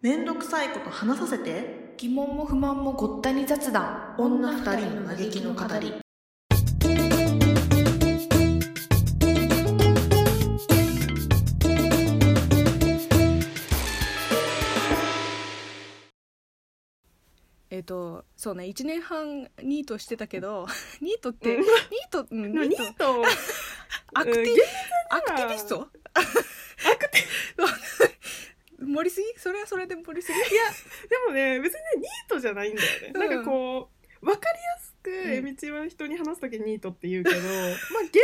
めんどくさいこと話させて。疑問も不満もごったに雑談女二人の嘆きの語り。えっ、とそうね。1年半ニートしてたけど ニートって、うん。ニート、うん、ニート。アクティ、うん厳アクティビスト？盛りすぎ？それはそれで盛りすぎ？でもね別にねニートじゃないんだよね、うん。なんかこう分かりやすくん。えみちは人に話す時ニートって言うけど、まあ厳密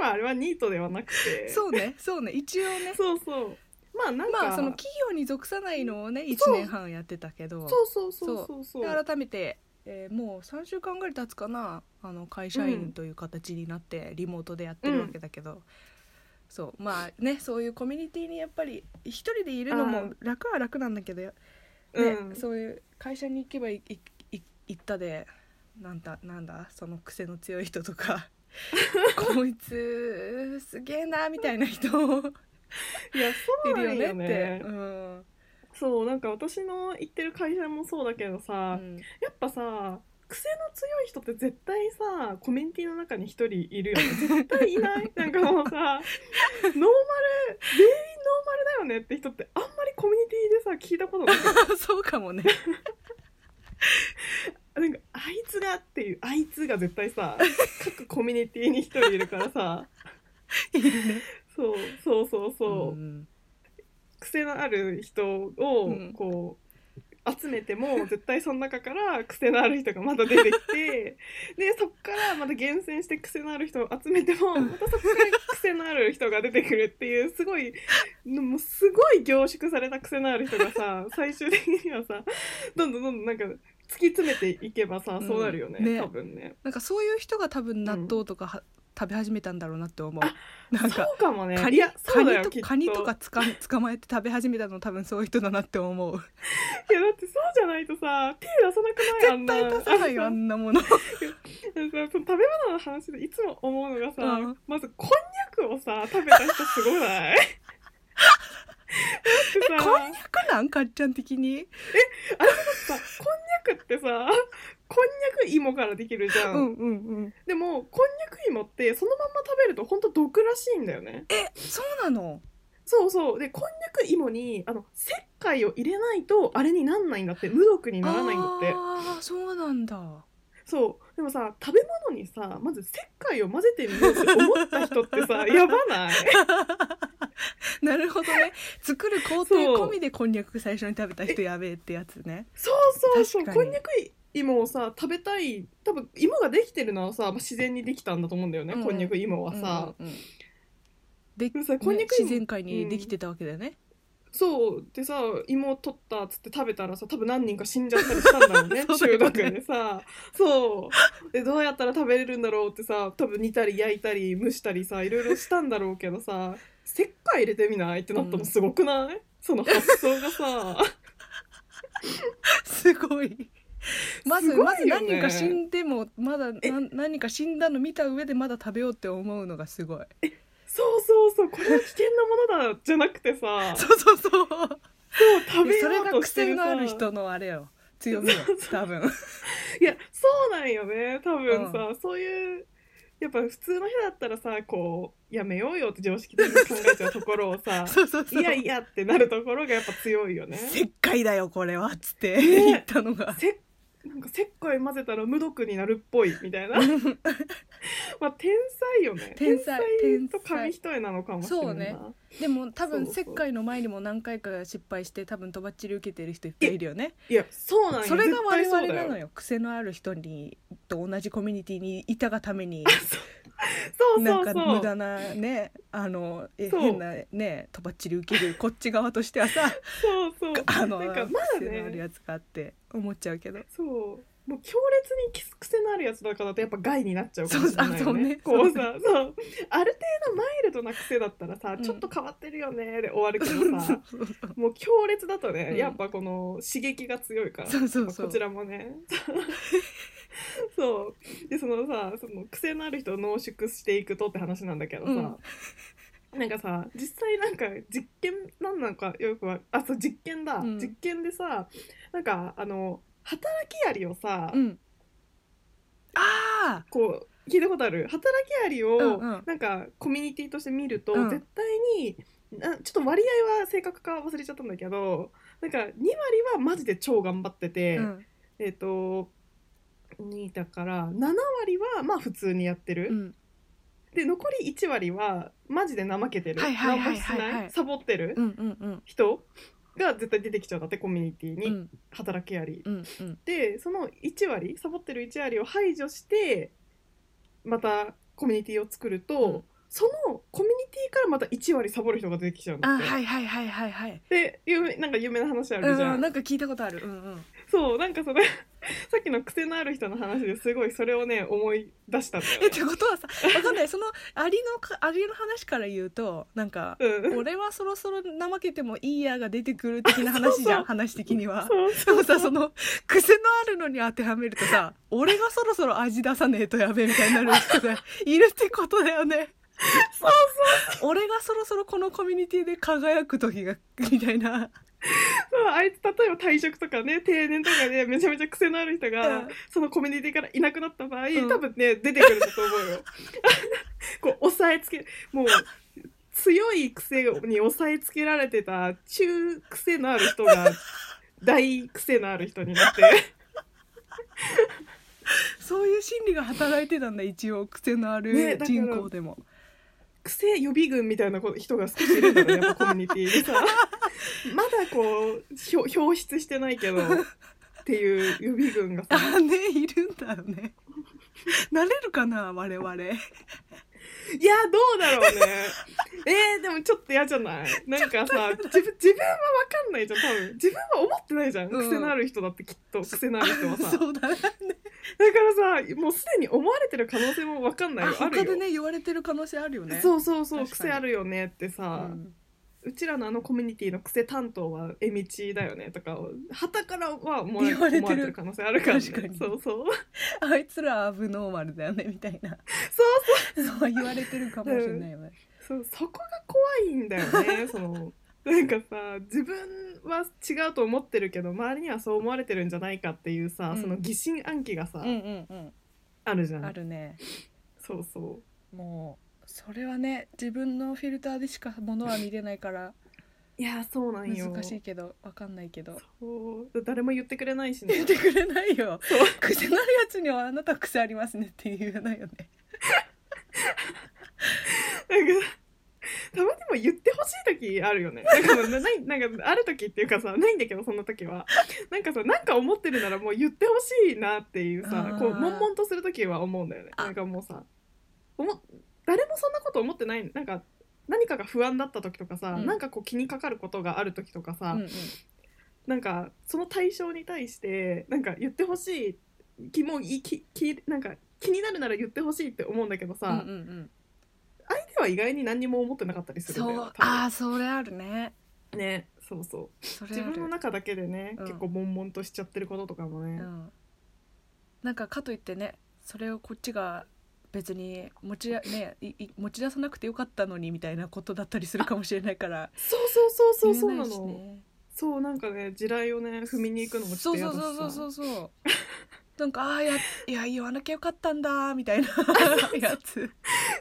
にはあれはニートではなくて。そうねそうね。一応ね。そうそう。まあなんか、まあその企業に属さないのをね1そう。年半やってたけど。そうそうそうそうそう。で改めて、えーもう3週間ぐらい経つかなあの会社員という形になってリモートでやってるわけだけど、そうまあねそういうコミュニティにやっぱり一人でいるのも楽は楽なんだけど、ねうん。そういう会社に行けばいいい行ったでなんだなんだその癖の強い人とか こいつすげえなみたいな人いいやそうるなんよよねって。ね。うん。そうなんか私の行ってる会社もそうだけどうさ、ん。やっぱさ癖の強い人って絶対さコミュニティの中に一人いるよね。絶対いない。なんかもうさノーマル全員ノーマルだよねって人ってあんまりコミュニティでさ聞いたことない。そうかもね。なんかあいつがっていうあいつが絶対さ各コミュニティに一人いるからさ。いるね。そうそうそうそう、ん。癖のある人をうん。こう集めても絶対その中から癖のある人がまた出てきて でそっからまた厳選して癖のある人を集めてもまたそこから癖のある人が出てくるっていうすごいもうすごい凝縮された癖のある人がさ 最終的にはさどんどんどんどんなんか突き詰めていけばさうん。そうなるよね,、ね。多分ね。なんかそういう人が多分納豆とかは、食べ始めたんだろうなって思う。なんそかうかもね。カニいやカそうだよきっとニと。カニとかつか 捕まえて食べ始めたの多分そういう人だなって思う。いやだってそうじゃないとさ手出さなくないあんな。絶対出さないよ あんなもの。食べ物の話でいつも思うのがさ、うん。まずこんにゃくをさ食べた人すごない？だってさ。こんにゃくなん？かっちゃん的に。さこんにゃくってさこんにゃく芋からできるじゃん、うんうんうん。でもこんにゃく芋ってそのまんま食べるとほんと毒らしいんだよね。えそうなの？そうそう。でこんにゃく芋にあの石灰を入れないとあれになんないんだって。無毒にならないんだって。ああそうなんだ。そう。でもさ食べ物にさまず石灰を混ぜてみようって思った人ってさ やばない？なるほどね。作る工程込みでこんにゃく最初に食べた人やべえってやつね。そうそうそう。こんにゃく芋をさ食べたい多分芋ができてるのはさ、まあ、自然にできたんだと思うんだよね、うん。こんにゃく芋はさ、うんうんうん。でさこんにゃく芋ね自然界にできてたわけだよね、そう。でさ芋を取ったっつって食べたらさ多分何人か死んじゃったりしたんだろうね そうだよね。中毒でさ。そう。でどうやったら食べれるんだろうってさ多分煮たり焼いたり蒸したりさいろいろしたんだろうけどさ石灰入れてみないってなったのすごくない、その発想がさ。すごい まずねまず何人か死んでもまだ何人か死んだの見た上でまだ食べようって思うのがすごい。そうそうそう。これは危険なものだじゃなくてさ。そうそうそう。そう食べそれがようとしてるさ。癖のある人のあれよ。強みよそうそう多分。いやそうなんよね。多分さ、そういうやっぱ普通の人だったらさこうやめようよって常識的に考えちゃうところをさ そうそうそう。いやいやってなるところがやっぱ強いよね。石灰だよこれは。っつってね。言ったのが。せなんか石灰混ぜたら無毒になるっぽいみたいな。まあ天才よね。天才と紙一重なのかもしれないな。そうでも多分石灰の前にも何回か失敗して多分とばっちり受けてる人いっぱいいるよね。いやそうなんよ。それが我々なのよ。癖のある人にと同じコミュニティにいたがために。そうなんか無駄なねあの変なねとばっちり受けるこっち側としてはさそうそう。あのなんかまだね。癖のあるやつがあって思っちゃうけど。そうもう強烈に癖のあるやつだからだとやっぱ害になっちゃうかもしれないよそうあそうね。ね。こうさ、そうある程度マイルドな癖だったらさ、うん。ちょっと変わってるよねで終わるけどさ、もう強烈だとね、うん。やっぱこの刺激が強いから、そうそうそう。こちらもね。そう。でそのさその癖のある人を濃縮していくとって話なんだけどさ、うん。なんかさ実際なんか実験なんなのかよくはあそう実験だ、うん。実験でさなんかあの働きアリをさ、うん。あこう聞いたことある？働きアリを、うんうん。なんかコミュニティとして見ると、うん。絶対になちょっと割合は正確か忘れちゃったんだけどなんか2割はマジで超頑張ってあて、うん。えっ、と2だから7割はまあ普通にやってる、うん。で残り1割はマジで怠けてる。はいはいはいはい何もしはいない？サボってる？うんうんうん。人？が絶対出てきちゃうんだってコミュニティに、うん。働きアリうんうん。でその1割サボってる1割を排除してまたコミュニティを作ると、うん。そのコミュニティからまた1割サボる人が出てきちゃうんだあって。はいはいはいはいはい。で有名なんか有名な話あるじゃん、うんなんか聞いたことある。うんうんそうなんかそれ さっきの癖のある人の話ですごいそれをね思い出したんだよえっねてことはさわかんないそのアリのかアリの話から言うとなんかうん俺はそろそろ怠けてもいいやが出てくる的な話じゃんそうそう話的には。そうでもさその癖のあるのに当てはめるとさ俺がそろそろ味出さねえとやべえみたいになる人が いるってことだよね。そう 俺がそろそろこのコミュニティで輝く時がみたいな。そうあいつ例えば退職とかね定年とかでめちゃめちゃ癖のある人が、うんそのコミュニティからいなくなった場合、ん多分ね出てくるんだと思うよ。こう押さえつけもう強い癖に押さえつけられてた中癖のある人が大癖のある人になってそういう心理が働いてたんだ一応癖のあねるだから人口でも。癖予備軍みたいな人が少しいるんだろうねやっぱコミュニティでさ まだこう表表出してないけどっていう予備軍がさあねいるんだよね。なれるかな我々。いやどうだろうね。えー、でもちょっと嫌じゃない？なんかさ自分自分は分かんないじゃん多分。自分は思ってないじゃん、うん。癖のある人だってきっと癖のある人はさ。そうだね。だからさもうすでに思われてる可能性も分かんないあよあるよ。他でね言われてる可能性あるよね。そうそうそう確かに。癖あるよねってうさ、んうちらのあのコミュニティの癖担当はえみちだよねとかを旗からは思われ言われてる。可能性あるから、ね、そうそうあいつらアブノーマルだよねみたいな。そうそう。言われてるかもしれないよね。そうそこが怖いんだよねその。なんかさ自分は違うと思ってるけど周りにはそう思われてるんじゃないかっていうさ、うん。その疑心暗鬼がさ、うんうんうん。あるじゃん。あるね。そうそもうそれはね自分のフィルターでしかものは見れないからういやそうなんよ。難しいけどわかんないけど。そう。誰も言ってくれないしね。言ってくれないよ。癖のあるやつにはあなた癖ありますねって言わないよね。なんかたまにも言ってほしい時あるよね。なんかなないなんかある時っていうかさないんだけどその時は。なんかさなんか思ってるならもう言ってほしいなっていうさこう悶々とする時は思うんだよね。あ。なんかもうさ思誰もそんなこと思ってないなんか何かが不安だった時とかさ、うん。なんかこう気にかかることがある時とかさ、うんうん。なんかその対象に対してなんか言ってほしい気もいききなんか気になるなら言ってほしいって思うんだけどさ、うんうんうん。相手は意外に何にも思ってなかったりするああそれあるね。ねそうそう。自分のる中だけでね、うん。結構悶々としちゃってることとかもね、うん。なんかかといってねそれをこっちが別に持ち,、ね、いい持ち出さなくてよかったのにみたいなことだったりするかもしれないから。そうそうそうそうそうなの、ねそうなんかね地雷をね踏みに行くのもちょそうっと嫌だしさ。そうそうそうそうそう。なんかああやいや言わなきゃよかったんだみたいな やつ。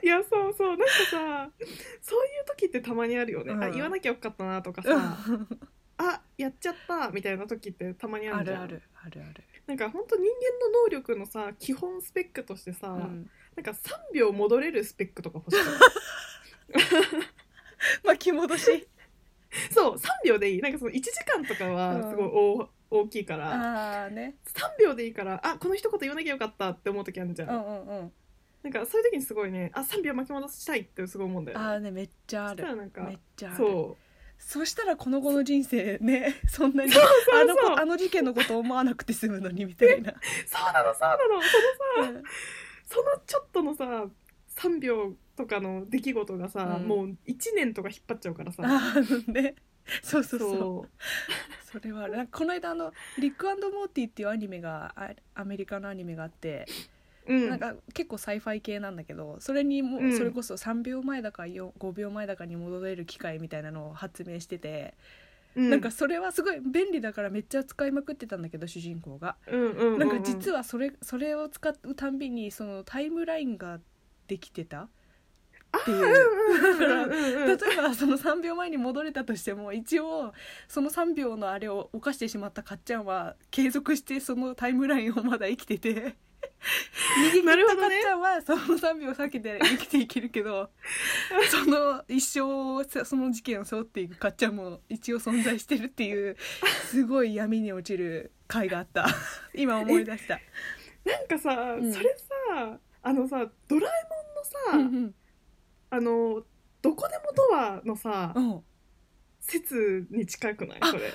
いやそうそうなんかさそういう時ってたまにあるよね、うん。あ言わなきゃよかったなとかさ、あやっちゃったみたいな時ってたまにあるじゃん。あるあるあるある、なんか本当人間の能力のさ基本スペックとしてさ、うん、なんか3秒戻れるスペックとか欲しい？巻き戻し？そう3秒でいい。なんかその1時間とかはすごい大,、大きいから。ああね。3秒でいいからあこの一言言わなきゃよかったって思う時あるじゃん、うんうんうん。なんかそういう時にすごいねあ3秒巻き戻したいってすごい思うんだよね。ああねめっちゃあそしたらるなんかめっちゃある。そう。そしたらこの後の人生ねそんなにそうあのそう。子あの事件のこと思わなくて済むのにみたいな、そうなのそうなのそのさ。うんそのちょっとのさ3秒とかの出来事がさ、うん。もう1年とか引っ張っちゃうからさ。あのね。そうそうそう。そう。それはなんかこの間あの「リックモーティ」っていうアニメがあアメリカのアニメがあってうん。なんか結構 sci-fi 系なんだけどそれにも、うん。それこそ3秒前だかよ5秒前だかに戻れる機械みたいなのを発明してて、うんなんかそれはすごい便利だからめっちゃ使いまくってたんだけど主人公が。なんか実はそれそれを使うたんびにそのタイムラインができてた？っていう。だから例えばその3秒前に戻れたとしても一応その3秒のあれを犯してしまったかっちゃんは継続してそのタイムラインをまだ生きてて右に行ったかっちゃんはその3秒避けて生きていけるけどその一生をその事件を背負っていくかっちゃんも一応存在してるっていうすごい闇に落ちる回があった。今思い出した。なんかさ、うん。それさあのさドラえもんのさ、うんあのどこでもドアのさ、うん。うん説に近くない？あそれ。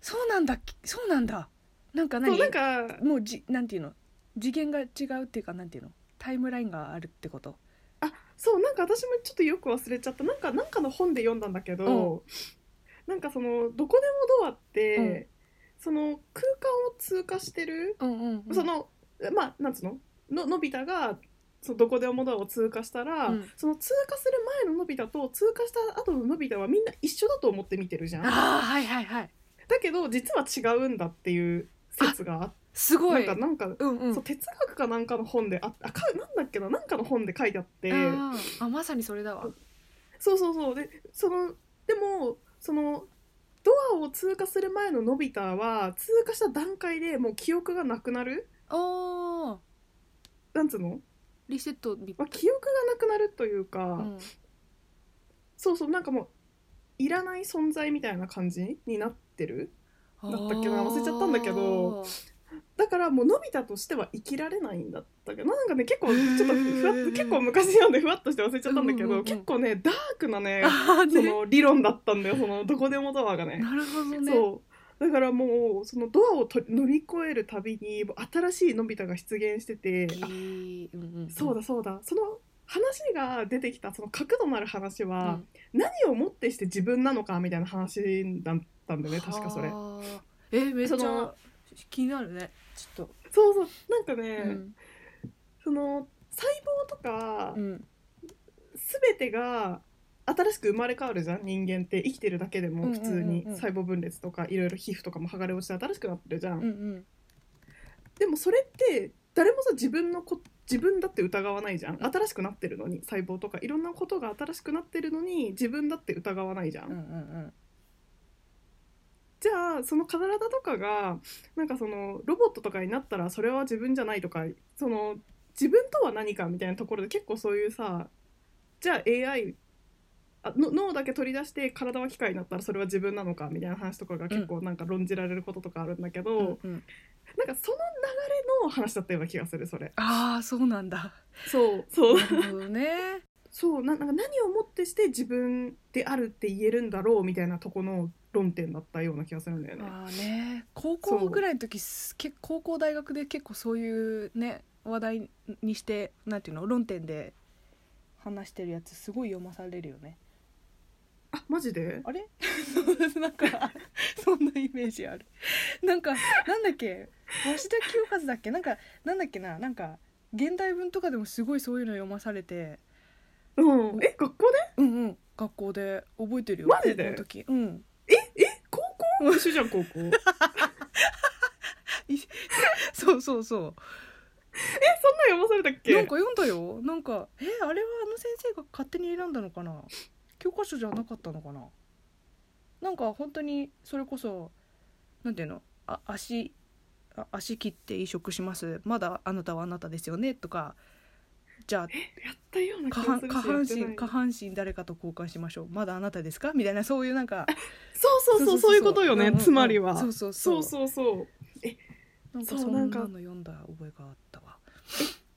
そうなんだそうなんだ。なんか何？なんかもうじなんていうの？次元が違うっていうかなんていうの？タイムラインがあるってこと？あそうなんか私もちょっとよく忘れちゃった。なんかなんかの本で読んだんだけど、なんかそのどこでもドアって、うん。その空間を通過してる、うんうん、うん、そのまあなんつうの？ののび太がそのどこでもドアを通過したら、うん。その通過する前ののび太と通過した後ののび太はみんな一緒だと思って見てるじゃん。ああはいはいはい。だけど実は違うんだっていう説があってすごないんかなんか、うんうん。そう哲学かなんかの本でああかなんだっけななんかの本で書いてあって。あまさにそれだわ。そうそうそう。でそのでもそのドアを通過する前ののび太は通過した段階でもう記憶がなくなる？おー。なんつうの、リセットみまあ、記憶がなくなるというか、うん。そうそうなんかもういらない存在みたいな感じになってる？だったっけな？忘れちゃったんだけどだからもうのび太としては生きられないんだったけどなんかね結構ちょっとふわっ結構昔読んでふわっとして忘れちゃったんだけど、うんうんうん。結構ねダークなね ね。その理論だったんだよそのどこでもドアがね。なるほどね。そう。だからもうそのドアをと乗り越えるたびに新しいのび太が出現してて、うんうんうん。そうだそうだ。その話が出てきたその角度のある話うは、ん。何をもってして自分なのかみたいな話だったんだよね確かそれ。はあ。えーめっちゃ気になるね。ちょっそうそう。なんかとね、うん。その細胞とかうん。全てが新しく生まれ変わるじゃん人間って。生きてるだけでうんうんうんうん。も普通に。細胞分裂とかいろいろ皮膚とかも剥がれ落ちて新しくなってるじゃん。うんうん。でもそれって誰もさ自分のこ自分だって疑わないじゃん。新しくなってるのに細胞とか。いろんなことが新しくなってるのに自分だって疑わないじゃん、うんうんじゃあその体とかがなんかそのロボットとかになったらそれは自分じゃないとかその自分とは何かみたいなところで結構そういうさじゃあ AI あの脳だけ取り出して体は機械になったらそれは自分なのかみたいな話とかが結構なんか論じられることとかあるんだけど、うんうん。なんかその流れの話だったような気がするそれ。ああそうなんだ。そうそう。なるほどね。そうななんか何をもってして自分であるって言えるんだろうみたいなとこの論点だったような気がするんだよね。ああね高校ぐらいの時すけ高校大学で結構そういうね話題にしてなんていうの論点で話してるやつすごい読まされるよね。あマジで？あれ？なんかそんなイメージある。なんかなんだっけ？鷲田清和だっけ？なんかなんだっけな？なんか現代文とかでもすごいそういうの読まされて。うん、え学校で？うんうん。学校で。覚えてるよ。マジで？の時。うん一緒じゃん高校。え そんなそうそう。そう読まされたっけ？なんか読んだよ。なんかえあれはあの先生が勝手に選んだのかな？教科書じゃなかったのかな？なんか本当にそれこそなんていうの？あ足あ足切って移植します。まだあなたはあなたですよね？とかじゃあやったような気下半下半身下半身誰かと交換しましょう。まだあなたですか？みたいなそういうなんかそうそうそうそういうことよね、んんんつまりは。そうそうそそううそう。そうなんか。そんなのなんか読んだ覚えがあったわ。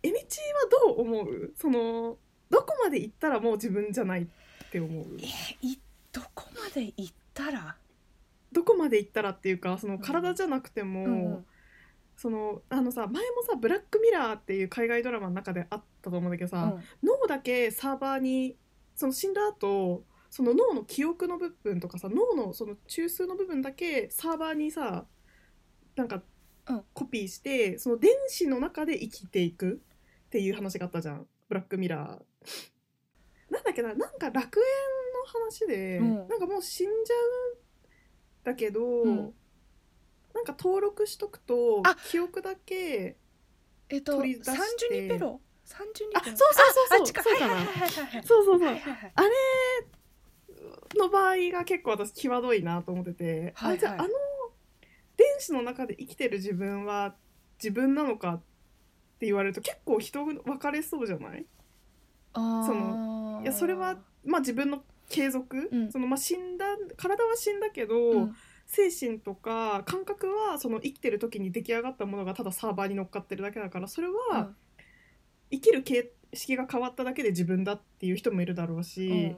えみちはどう思う？そのどこまで行ったらもう自分じゃないって思う？えいどこまで行ったら？どこまで行ったらっていうかその体じゃなくても、うんうんそのあのさ前もさ「ブラックミラー」っていう海外ドラマの中であったと思うんだけどさ、脳だけサーバーにその死んだ後その脳の記憶の部分とかさ脳のその中枢の部分だけサーバーにさなんかうん。コピーしてその電子の中で生きていくっていう話があったじゃん。ブラックミラー。なんだっけななんか楽園の話で、うん。なんかもう死んじゃうんだけど、んなんか登録しとくとあ記憶だけえっと取り出して。サンジュニペロ？サンジュニあペロそうそうそう。そうそうかな。そうそうそう。あれの場合が結構私際どいなと思ってて、はいはい。あじゃああの電子の中で生きてる自分は自分なのかって言われると結構人分かれそうじゃない？そのいやそれはまあ自分の継続、うん。そのまあ死んだ体は死んだけど、うん精神とか感覚はその生きてる時に出来上がったものがただサーバーに乗っかってるだけだからそれは生きる形式が変わっただけで自分だっていう人もいるだろううん。し、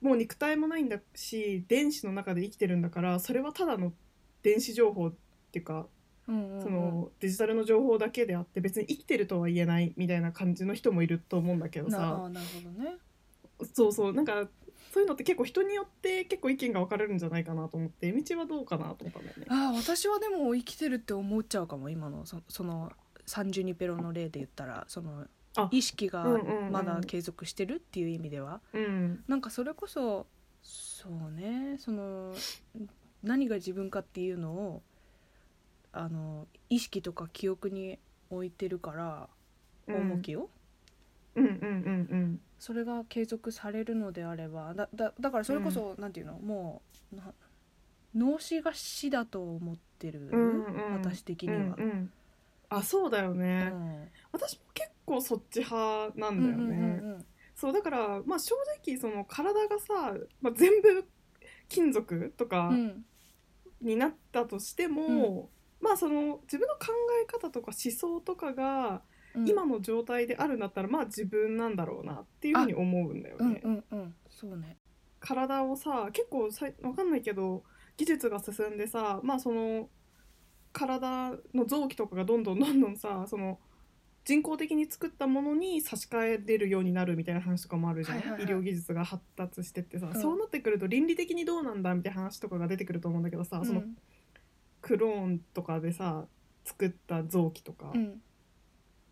もう肉体もないんだし電子の中で生きてるんだからそれはただの電子情報っていうか、うんうんそのデジタルの情報だけであって別に生きてるとは言えないみたいな感じの人もいると思うんだけどさ。ーなるほどね。そうそうなんかそういうのって結構人によって結構意見が分かれるんじゃないかなと思って道はどうかなと思ったんだよね。ああ私はでも生きてるって思っちゃうかも今の。そそのサンジュニペロの例で言ったらそのあ意識がうんうんうん。まだ継続してるっていう意味では、うん。なんかそれこそそうねその何が自分かっていうのをあの意識とか記憶に置いてるからうん。重きを、うんうんうんそれが継続されるのであればだだだからそれこそ、なんていうの？もうな脳死が死だと思ってる、うんうん。私的うんには。うんうん。あそうだよね、うん。私も結構そっち派なんだよね、うんうんうんうん。そうだからまあ正直その体がさ、まあ、全部金属とかうん。になったとしても、まあその自分の考え方とか思想とかがうん。今の状態であるんだったらまあ自分なんだろうなっていうふうに思うんだよね。うんうんうんそうね。体をさ結構さわかんないけど技術が進んでさまあその体の臓器とかがどんどんどんどんさその人工的に作ったものに差し替えれるようになるみたいな話とかもあるじゃん、はいはいはい。医療技術が発達してってさ、うん。そうなってくると倫理的にどうなんだみたいな話とかが出てくると思うんだけどさ、そのうんクローンとかでさ作った臓器とかうん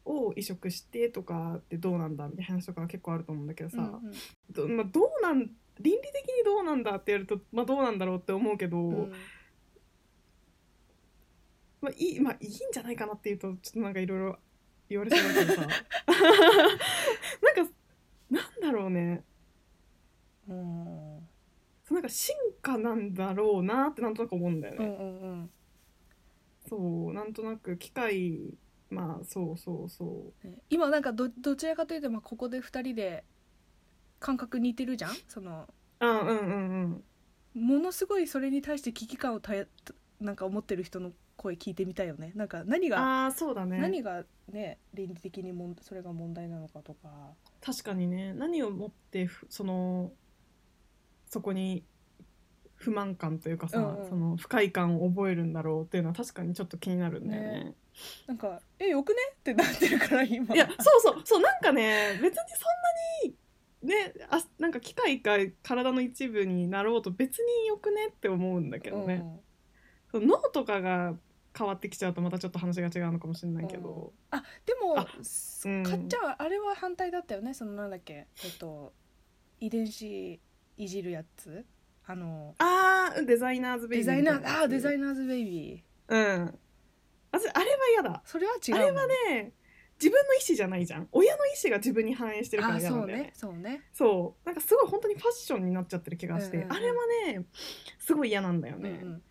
を移植してとかってどうなんだみたいな話とかが結構あると思うんだけどさ、うんうん。どまあ、どうなん倫理的にどうなんだってやると、まあ、どうなんだろうって思うけど、うん。まあいいまあいいんじゃないかなっていうとちょっとなんかいろいろ 言われちゃうけどさ。なんかなんだろうね。うん。なんか進化なんだろうなってなんとなく思うんだよね、うんうんうん。そうなんとなく機械まあそうそうそう。ね今なんかどどちらかというとまあここで2人で感覚似てるじゃん？そのあうんうんうん。ものすごいそれに対して危機感をたやなんか思ってる人の声聞いてみたいよね。なんか何が、ああそうだね。何がね倫理的にもんそれが問題なのかとか。確かにね。何をもってふそのそこに不満感というかさ、うんうん。その不快感を覚えるんだろうっていうのは確かにちょっと気になるんだよね。ね。なんか「えよくね?」ってなってるから今。いやそうそう。そうなんかね別にそんなにねあなんか機械が体の一部になろうと別によくねって思うんだけどね、その脳とかが変わってきちゃうとまたちょっと話が違うのかもしれないけど、あでもあうん。かっちゃんはあれは反対だったよね。そのなんだっけ。えっと遺伝子いじるやつあのあーデザイナーズベイビーデザイナーあデザイナーズベイビー。うん。私あれは嫌だ。それは違うあれはね自分の意思じゃないじゃん。親の意思が自分に反映してるからあそう嫌なんだよね。ねそうね。そう。なんかすごい本当にファッションになっちゃってる気がして、うんうんうん。あれはねすごい嫌なんだよね、うんうん。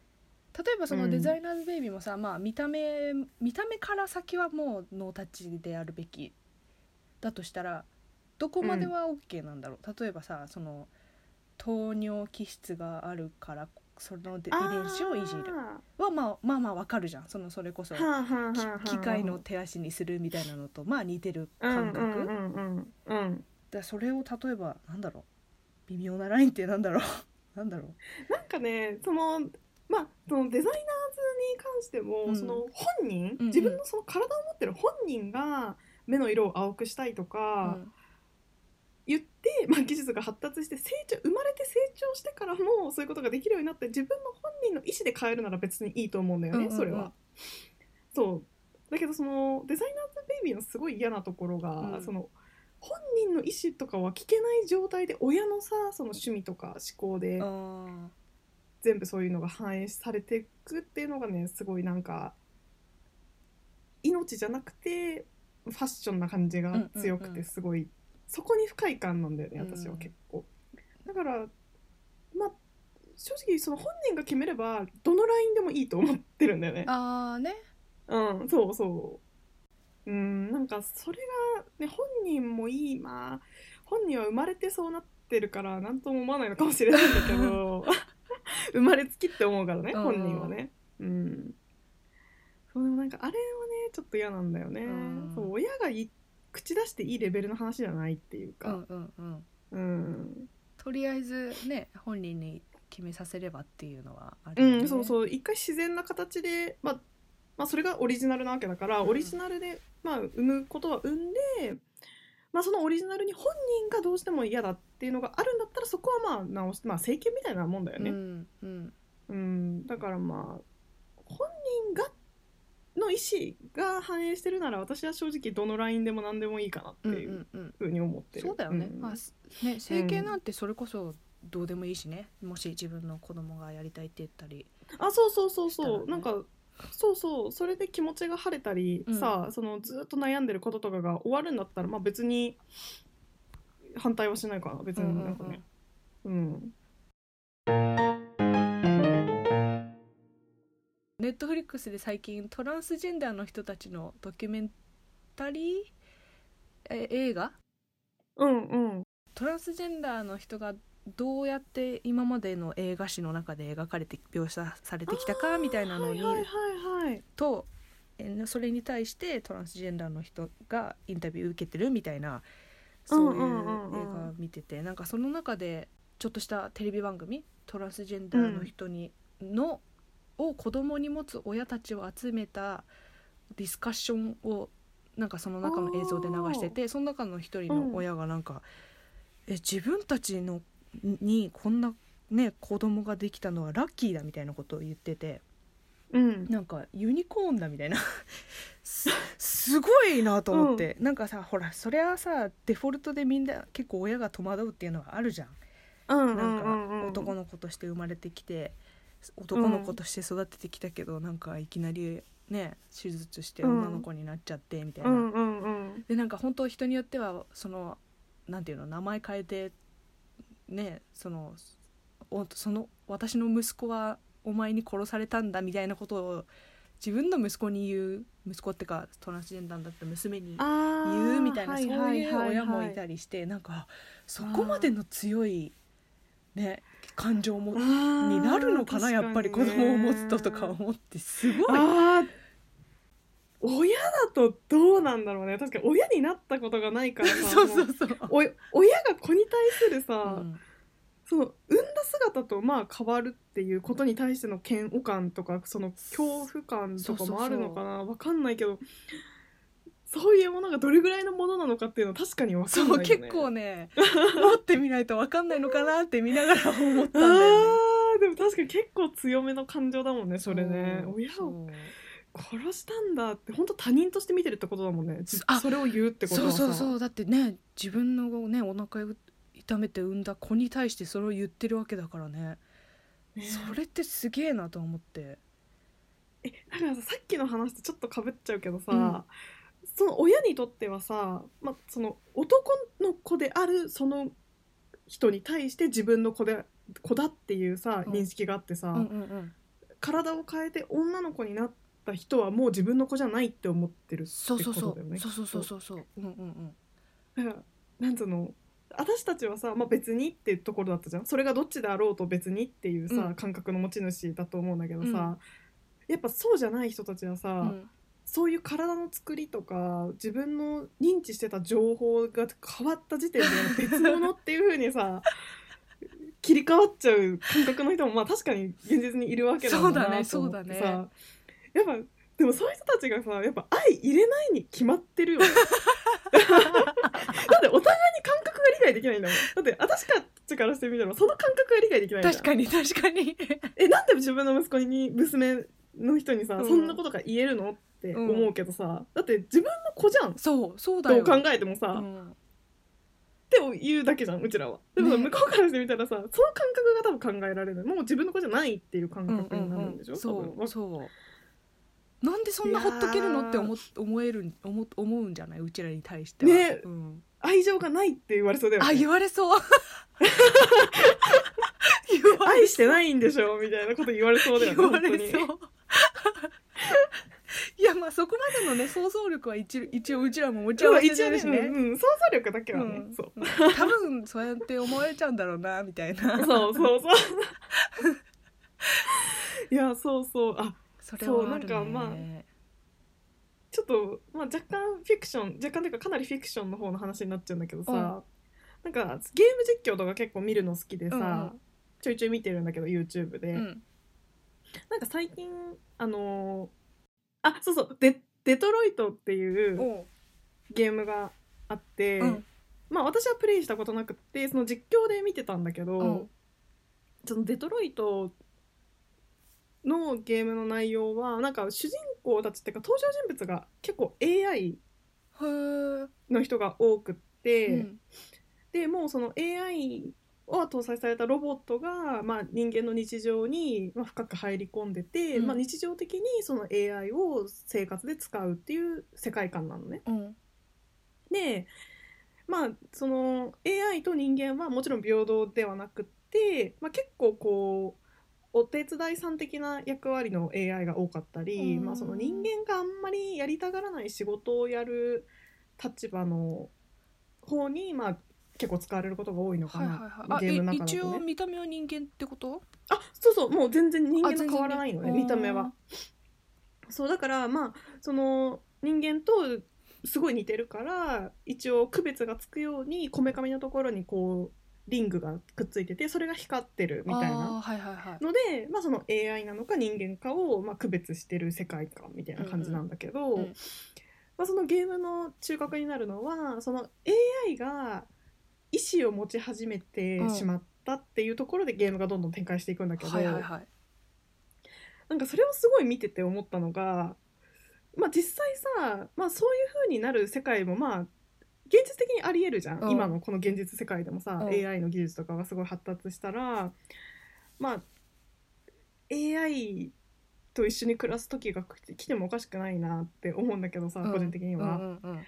例えばそのデザイナーズベイビーもさ、まあ見た目見た目から先はもうノータッチであるべきだとしたらどこまでは OK なんだろう、例えばさその糖尿気質があるからそので遺伝子をいじる。はまあまあまあわかるじゃん。そのそれこそ機械の手足にするみたいなのとまあ似てる感覚、うんうんうんうんうん。だそれを例えばなんだろう。微妙なラインってなんだろう。なんだろう。なんかねそのまあそのデザイナーズに関しても、うん。その本人、うんうん。自分のその体を持ってる本人が目の色を青くしたいとか言って、まあ、技術が発達して成長生まれて成長してからもそういうことができるようになって自分の本人の意思で変えるなら別にいいと思うんだよね、うんうんうん。それは。そう。だけどそのデザイナーズベイビーのすごい嫌なところが、うん。その本人の意思とかは聞けない状態で親のさその趣味とか思考であ全部そういうのが反映されていくっていうのがねすごいなんか命じゃなくてファッションな感じが強くてすごい、そこに不快感なんだよねうん私は結構。だからまあ正直その本人が決めればどのラインでもいいと思ってるんだよねー。あーねうん、そうそう。うん、なんかそれが、ね、本人もいい、まあ、本人は生まれてそうなってるから、なんとも思わないのかもしれないんだけど、生まれつきって思うからね、うん本人はね。うん。そう、でもなんかあれはね、ちょっと嫌なんだよね。うんそう、親がいい口出していいレベルの話じゃないっていううんか、うんうん。うん。とりあえずね本人に決めさせればっていうのはあうん、るよね。そうそう。一回自然な形で、まあ、まあそれがオリジナルなわけだから、うん。オリジナルで、まあ、生むことは生んで、まあ、そのオリジナルに本人がどうしても嫌だっていうのがあるんだったらそこはまあ直して、まあ、政権みたいなもんだよね、うんうん。うん。だからまあ本人がの意思が反映してるなら私は正直どのラインでも何でもいいかなってうんういうんうん。ふうに思ってる、そうだよね、ん。まあすね整形なんてそれこそどうでもいいしね。もし自分の子供がやりたいって言ったり。あそうそうそうそう、なんかそうそう。それで気持ちが晴れたり、うん。さそのずっと悩んでることとかが終わるんだったらまあ別に反対はしないかな。別になんかね。うんネットフリックスで最近トランスジェンダーの人たちのドキュメンタリーえ映画？うんうん。トランスジェンダーの人がどうやって今までの映画史の中で描かれて描写されてきたかみたいなのにはいはいとえそれに対してトランスジェンダーの人がインタビュー受けてるみたいなそういう映うんうんうんうん。画を見ててなんかその中でちょっとしたテレビ番組？トランスジェンダーの人にのを子供に持つ親たちを集めたディスカッションをなんかその中の映像で流しててその中の一人の親がなんか、え自分たちのにこんなね子供ができたのはラッキーだみたいなことを言ってて。うん。なんかユニコーンだみたいな。すすごいなと思って、なんかさほらそりゃさデフォルトでみんな結構親が戸惑うっていうのはあるじゃん、うんなんうんうんか男の子として生まれてきて男の子として育ててきたけど、なんかいきなりね手術してうん。女の子になっちゃってみたいうな、んうんうん。でなんか本当人によってはそのなんていうの名前変えてねそのおその私の息子はお前に殺されたんだみたいなことを自分の息子に言う息子ってかトランスジェンダーだった娘に言うみたいな、はそういうはいはい。親もいたりしてなんかそこまでの強いね感情もになるのかなやっぱり子供を持つととか思ってすごい。親だとどうなんだろうね。確かに親になったことがないからさ そうそうそう。お親が子に対するさ、うん。その産んだ姿とまあ変わるっていうことに対しての嫌悪感とかその恐怖感とかもあるのかな。わかんないけどそういうものがどれぐらいのものなのかっていうのは確かにわかんそうないよね。結構ね 持ってみないと分かんないのかなって見ながら思ったんあだよね。ーでも確かに結構強めの感情だもんねそれね。そう親をそう。殺したんだって本当他人として見てるってことだもんね。あそれを言うってことそうそうそうだってね自分のねお腹を痛めて産んだ子に対してそれを言ってるわけだからね。ね。それってすげえなと思って。えだからささっきの話とちょっとかぶっちゃうけどさ、うんその親にとってはさ、ま、その男の子であるその人に対して自分の子で子だっていうさうん。認識があってさ、うんうんうん。体を変えて女の子になった人はもう自分の子じゃないって思ってるってことだよね。そうそうそう。そうそううんうんうん。とだからなんつうの私たちはさ、まあ、別にっていうところだったじゃん。それがどっちであろうと別にっていうさ、うん。感覚の持ち主だと思うんだけどさ、うん。やっぱそうじゃない人たちはさ、うんそういう体の作りとか自分の認知してた情報が変わった時点で別物っていう風にさ 切り替わっちゃう感覚の人もまあ確かに現実にいるわけだそうだねそうだね。やっぱでもそういう人たちがさやっぱ愛入れないに決まってるよね。だってお互いに感覚が理解できないんだもん。だって私たちからしてみたらその感覚が理解できない確かに確かに。えなんで自分の息子に娘の人にさ、うん。そんなことが言えるのって思うけどさ、だって自分の子じゃん。そうそうだよ。どう考えてもさ、っうん。て言うだけじゃんうちらは。でもさね。向こうからしてみたらさその感覚が多分考えられるもう自分の子じゃないっていう感うん覚になるんでしょ、そ多分。うそう。なんでそんなほっとけるのって思思える思思うんじゃない？うちらに対しては、ね。うん、愛情がないって言われそうだよね。あ言われそう。愛してないんでしょ？みたいなこと言われそうだよね言われそう いやまあそこまでのね想像力は一一応うちらも持ち合わせてるしね、うんうん、想像力だけはね、うん。そう。うん。多分そうやって思われちゃうんだろうなみたいな。そうそうそう。いやそうそう。あそれはね。なんかまあちょっと、まあ、若干フィクション若干というかかなりフィクションの方の話になっちゃうんだけどさ、うん。なんかゲーム実況とか結構見るの好きでさ、うんうん。ちょいちょい見てるんだけど YouTube で、うん。なんか最近あのーあそうそう。デデトロイトっていうおう。ゲームがあって、うん。まあ私はプレイしたことなくってその実況で見てたんだけど、うん。そのデトロイトのゲームの内容はなんか主人公たちっていうか登場人物が結構 AI へー。の人が多くって、うん。でもうその AI を搭載されたロボットが、まあ、人間の日常に、まあ、深く入り込んでて、うん。まあ、日常的にその AI を生活で使うっていう世界観なのね。うん。でまあその AI と人間はもちろん平等ではなくって、まあ、結構こうお手伝いさん的な役割の AI が多かったり、うん。まあ、その人間があんまりやりたがらない仕事をやる立場の方に、まあ、結構使われることが多いのかはいな、はいはい。あゲームのえ一。応見た目は人間ってこと？あそうそう。もう全然人間と変わらないのねね見た目は。そうだからまあその人間とすごい似てるから一応区別がつくようにこめかみのところにこうリングがくっついててそれが光ってるみたいあなーはいはいはい。ので、まあ、その AI なのか人間かを、まあ、区別してる世界観みたいな感じなんだけど、うんうんまあ、そのゲームの中核になるのはその AI が意思を持ち始めてしまったっていうところでゲームがどんどん展開していくんだけど、はいはいはい。なんかそれをすごい見てて思ったのが、まあ、実際さ、まあ、そういう風になる世界もまあ現実的にありえるじゃん、うん。今のこの現実世界でもさ、うん。AI の技術とかがすごい発達したらまあ AI と一緒に暮らす時が来てもおかしくないなって思うんだけどさ、うん。個人的には、うんうんうん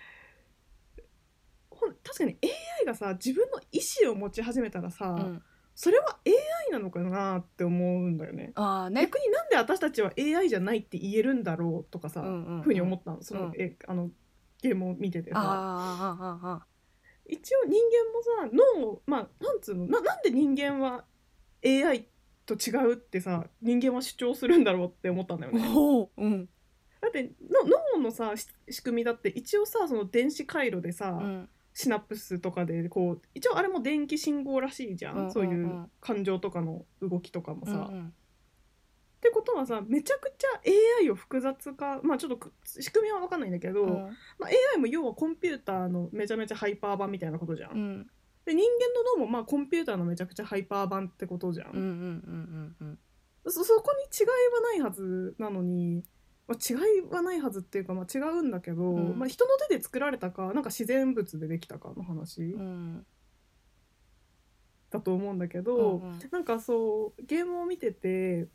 確かに AI がさ自分の意思を持ち始めたらさ、うん。それは AI なのかなって思うんだよね。ああね。逆になんで私たちは AI じゃないって言えるんだろうとかさ、うんうんうん。ふうに思ったの。その、うん。えあのゲームを見ててさ。一応人間もさ脳をまあなんつうのななんで人間は AI と違うってさ人間は主張するんだろうって思ったんだよーね。うん。だっての脳のさし仕組みだって一応さその電子回路でさ、うんシナプスとかでこう一応あれも電気信号らしいじゃん、うんうんうんそういう感情とかの動きとかもさ。うんうんってことはさめちゃくちゃ AI を複雑化まあちょっとく仕組みは分かんないんだけど、うんまあ、AI も要はコンピューターのめちゃめちゃハイパー版みたいなことじゃん。うんで人間の脳もまあコンピューターのめちゃくちゃハイパー版ってことじゃん。そこに違いはないはずなのに、まあ、違いはないはずっていうか、まあ、違うんだけど、うん。まあ、人の手で作られたかなんか自然物でできたかの話うん。だと思うんだけうど、んうん。なんかそうゲームを見てて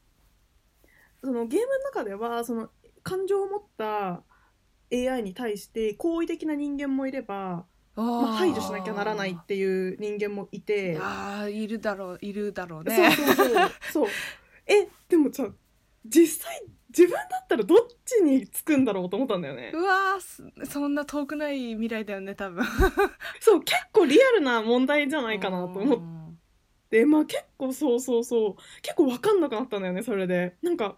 そのゲームの中ではその感情を持った AI に対して好意的な人間もいれば、あまあ、ー排除しなきゃならないっていう人間もいて。あーいるだろういるだろうそうねそうそう。そう。えでもさ実際自分だったらどっちにつくんだろうと思ったんだよね。うわーすそんな遠くない未来だよね多分。そう結構リアルな問題じゃないかなと思って。まあ結構そうそうそう。結構分かんなくなったんだよねそれで。なんか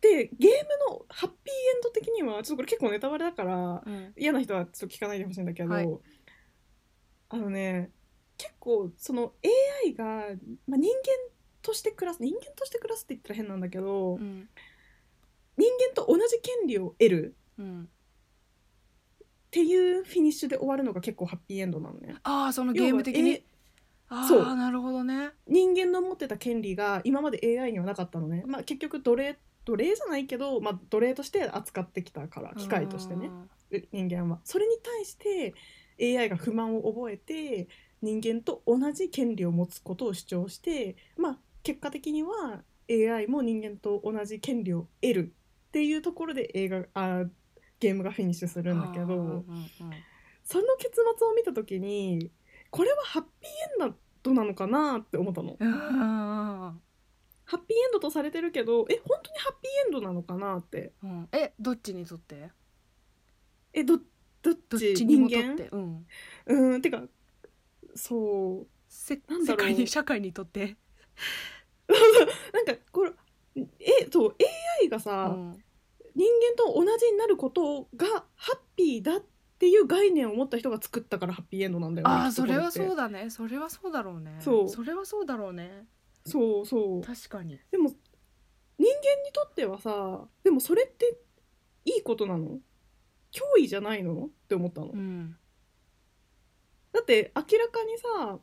でゲームのハッピーエンド的にはちょっとこれ結構ネタバレだからうん。嫌な人はちょっと聞かないでほしいんだけど、はい。あのね結構その AI が、まあ、人間として暮らす人間として暮らすって言ったら変なんだけど、うん。人間と同じ権利を得るうん。っていうフィニッシュで終わるのが結構ハッピーエンドなのね。ああそのゲーム的に？そう。なるほどね。人間の持ってた権利が今まで AI にはなかったのね、まあ、結局奴隷奴隷じゃないけど、まあ、奴隷として扱ってきたから機械としてね。う人間は。それに対して AI が不満を覚えて人間と同じ権利を持つことを主張してまあ結果的には AI も人間と同じ権利を得るっていうところで映画あゲームがフィニッシュするんだけど、うんうんうんその結末を見た時にこれはハッピーエンドなのかなって思ったの。ハッピーエンドとされてるけどえ本当にハッピーエンドなのかなって。うん。えどっちにとって？えどどっち？どっちにも人間とって？うん。うんてかそう。せなんだろう。世界に社会にとって？なんかこれえそう AI がうさ、ん。人間と同じになることがハッピーだっていう概念を持った人が作ったからハッピーエンドなんだよねあそれはそうだね。それはそうだろうね。そう。それはそうだろうね。そうそう。確かに。でも人間にとってはさでもそれっていいことなの？脅威じゃないの？って思ったの、うん。だって明らかにさ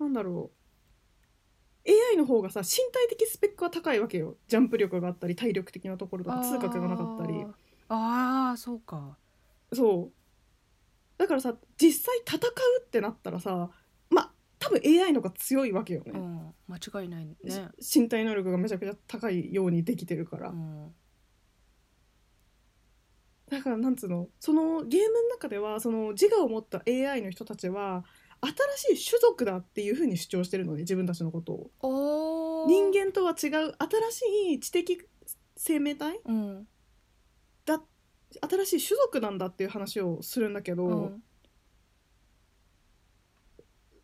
なんだろう AI の方がさ身体的スペックは高いわけよ。ジャンプ力があったり体力的なところとか通覚がなかったり。あーあーそうか。そう。だからさ実際戦うってなったらさまあ多分 AI の方が強いわけよね、うん。間違いないね。し身体能力がめちゃくちゃ高いようにできてるから、うん。だからなんつうの？そのゲームの中ではその自我を持った AI の人たちは新しい種族だっていうふうに主張してるので自分たちのことを。人間とは違う新しい知的生命体うん。だ新しい種族なんだっていう話をするんだけど、うん。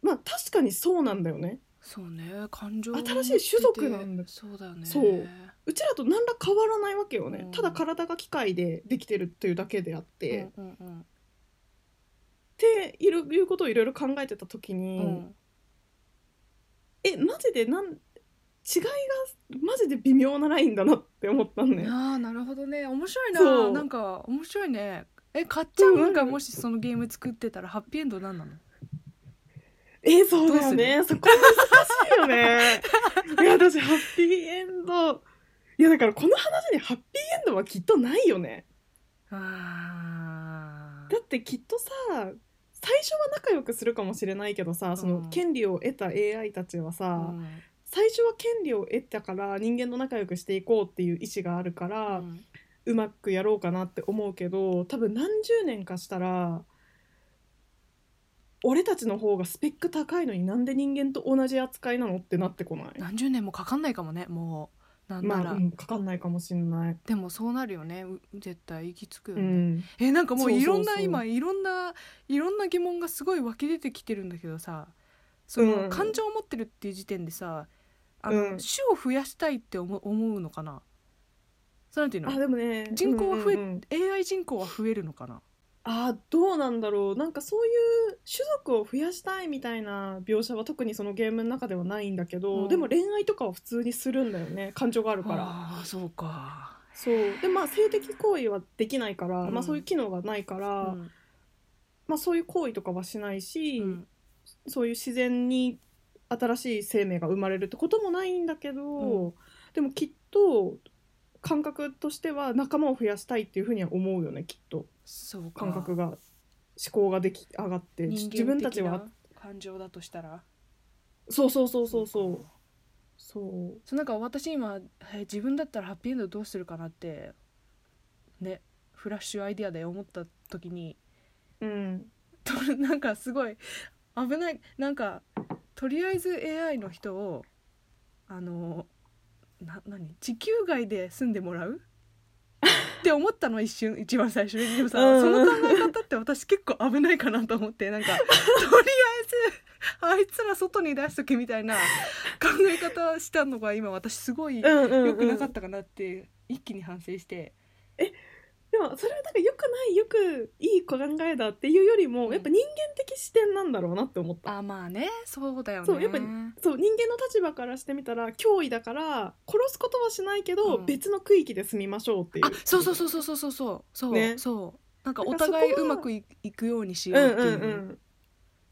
まあ確かにそうなんだよね。そうね感情を新しい種族なんだ。そうだよね。そう。うちらと何ら変わらないわけよね、うん。ただ体が機械でできてるっていうだけであって、っうんうんているいうことをいろいろ考えてた時うに、んうん。えマジでなん違いがマジで微妙なラインだなって思ったんね。ああなるほどね。面白いな。なんか面白いね。えかっちゃんがうん。もしそのゲーム作ってたらハッピーエンドなんなの？えそうだよね。そこ難しいよね。いや私ハッピーエンド。いやだからこの話にハッピーエンドはきっとないよね。あだってきっとさ最初は仲良くするかもしれないけどさそのうん権利を得た AI たちはさ、うん。最初は権利を得たから人間と仲良くしていこうっていう意思があるから、ううんまくやろうかなって思うけど多分何十年かしたら俺たちの方がスペック高いのになんで人間と同じ扱いなのってなってこない？何十年もかかんないかもねもうなんなら、まあ、うん、かかんないかもしんない。でもそうなるよね。う絶対行き着くようね、ん、えなんかもういろんなそう今いろんないろんな疑問がすごい湧き出てきてるんだけどさその、うん。感情を持ってるっていう時点でさあの、うん。種を増やしたいって思思うのかな？そうなんていうあのでもね。人口は増え、うんうんうん。AI 人口は増えるのかな？あどうなんだろう。なんかそういう種族を増やしたいみたいな描写は特にそのゲームの中ではないんだけど、うん。でも恋愛とかは普通にするんだよね。感情があるから。ああそうか、そう。でまあ性的行為はできないから、うん。まあ、そういう機能がないから、うん。まあ、そういう行為とかはしないし、うん。そういう自然に新しい生命が生まれるってこともないんだけど、うん。でもきっと感覚としては仲間を増やしたいっていうふうには思うよねきっとそうか。感覚が思考ができ上がって自分たちは。感情だとしたら。そうそうそうそうそう。か。そう。そうなんか私今え自分だったらハッピーエンドどうするかなってねフラッシュアイデアで思った時にうん。となんかすごい危ないなんかとりあえず AI の人をあのな何地球外で住んでもらうって思ったの一瞬一番最初に。でもさ、うん。その考え方って私結構危ないかなと思って。なんかとりあえずあいつら外に出しとけみたいな考え方したのが今私すごい良くなかったかなって一気に反省して、でもそれはなんかよくないよくいい考えだっていうよりも、うん。やっぱ人間的視点なんだろうなって思った。あまあねそうだよね。そうやっぱそう人間の立場からしてみたら脅威だから殺すことはしないけど、うん。別の区域で住みましょうっていう。あそうそうそうそうそうそうそう。そう、ねそう。なんかお互いうまくいいくようにしうんようっていううんうん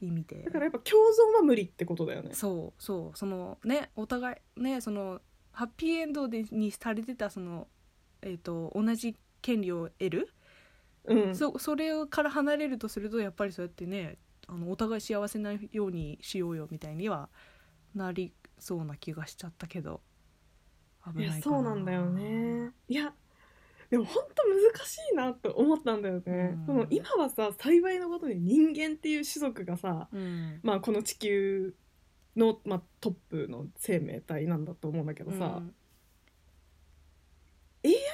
意味で、だからやっぱ共存は無理ってことだよね。そうそう。そのねお互いねそのハッピーエンドでにされてたその、えー、と同じ権利を得る、うん。そそれから離れるとするとやっぱりそうやってねあのお互い幸せなようにしようよみたいにはなりそうな気がしちゃったけど。危いやな。いそうなんだよね。いやでも本当難しいなと思ったんだよね、うん。その今はさ幸いのことに人間っていう種族がさ、うん。まあ、この地球の、まあ、トップの生命体なんだと思うんだけどさ、うん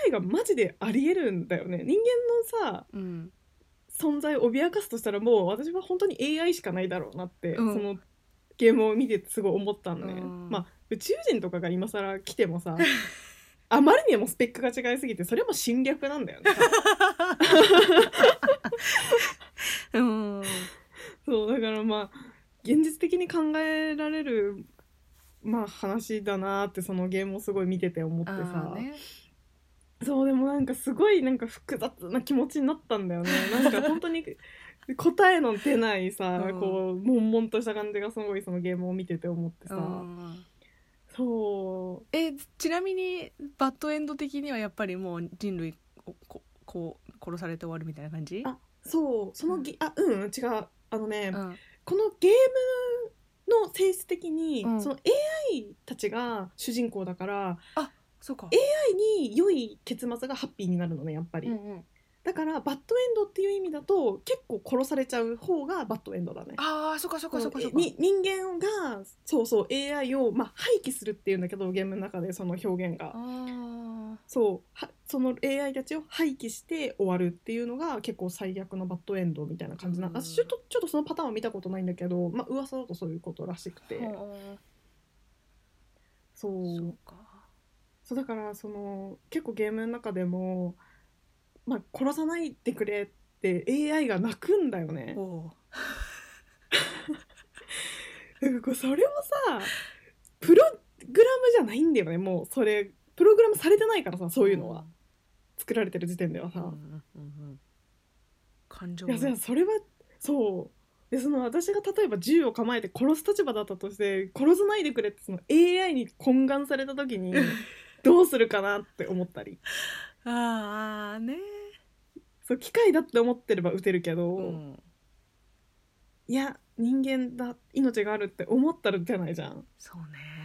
AI がマジでありえるんだよね。人間のさうん存在を脅かすとしたらもう私は本当に AI しかないだろうなって、うん。そのゲームを見てすごい思ったんね、うん。まあ宇宙人とかが今更来てもさ あまりにもスペックが違いすぎてそれも侵略なんだよね。うん。そうだからまあ現実的に考えられるまあ話だなってそのゲームをすごい見てて思ってあさ、ーねそうでもなんかすごいなんか複雑な気持ちになったんだよね。なんか本当に答えの出ないさ、うん。こう悶々とした感じがすごいそのゲームを見てて思ってさ、うん。そう。えちなみにバッドエンド的にはやっぱりもう人類をここう殺されて終わるみたいな感じ？あそう。そのゲ、あうん違う。あのね、うん。このゲームの性質的に、うん。その AI たちが主人公だからそうか。AI に良い結末がハッピーになるのねやっぱり、うんうん。だからバッドエンドっていう意味だと結構殺されちゃう方がバッドエンドだね。ああそっかそっかそっかそっか。に人間がそうそう AI を、まあ、廃棄するっていうんだけどゲームの中でその表現が。あそうはその AI たちを廃棄して終わるっていうのが結構最悪のバッドエンドみたいな感じな、うん私ちょっとちょっとそのパターンは見たことないんだけど、まあ噂だとそういうことらしくて。そう。あそうだからその結構ゲームの中でも、まあ、殺さないでくれって AI が泣くんだよね。それもさプログラムじゃないんだよねもうそれ。プログラムされてないからさそういうのは、作られてる時点ではさ、うんうん感情いやそれはそう。でその私が例えば銃を構えて殺す立場だったとして殺さないでくれってその AI に懇願された時に どうするかなって思ったり。ああね。そう機械だって思ってれば撃てるけど、うん。いや人間だ命があるって思ったら撃てないじゃん。そうね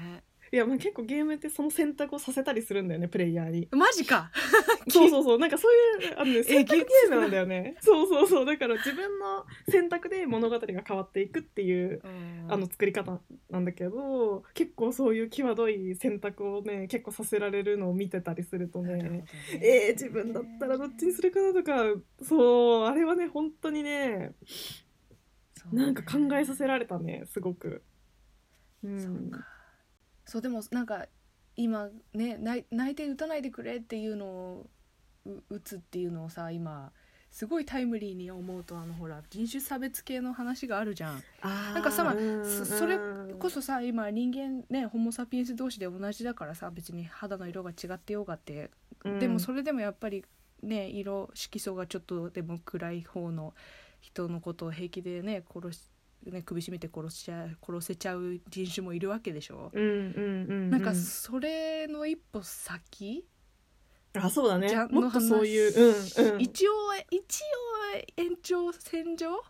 いやまあ結構ゲームってその選択をさせたりするんだよねプレイヤーに。マジか。そうそうそう。なんかそういうあの、ね、選択ゲームなんだよね。そうそうそう。だから自分の選択で物語が変わっていくっていうあの作り方なんだけど結構そういう際どい選択をね結構させられるのを見てたりするとなるほどね。えー、自分だったらどっちにするかなとかそうあれはね本当にね。なんか考えさせられたねすごく。うん、そうかそうでもなんか今ね泣いて打たないでくれっていうのをう打つっていうのをさ今すごいタイムリーに思うとあのほら人種差別系の話があるじゃん。ななんかさまあそそれこそさ今人間ねホモ・サピエンス同士で同じだからさ別に肌の色が違ってようがって、でもそれでもやっぱりね色色素がちょっとでも暗い方の人のことを平気でね殺しね首絞めて殺しちゃ殺せちゃう人種もいるわけでしょ、うんうんうんうん、なんかそれの一歩先、あそうだね。じゃもっとそういううんうん。い一応一応延長線上？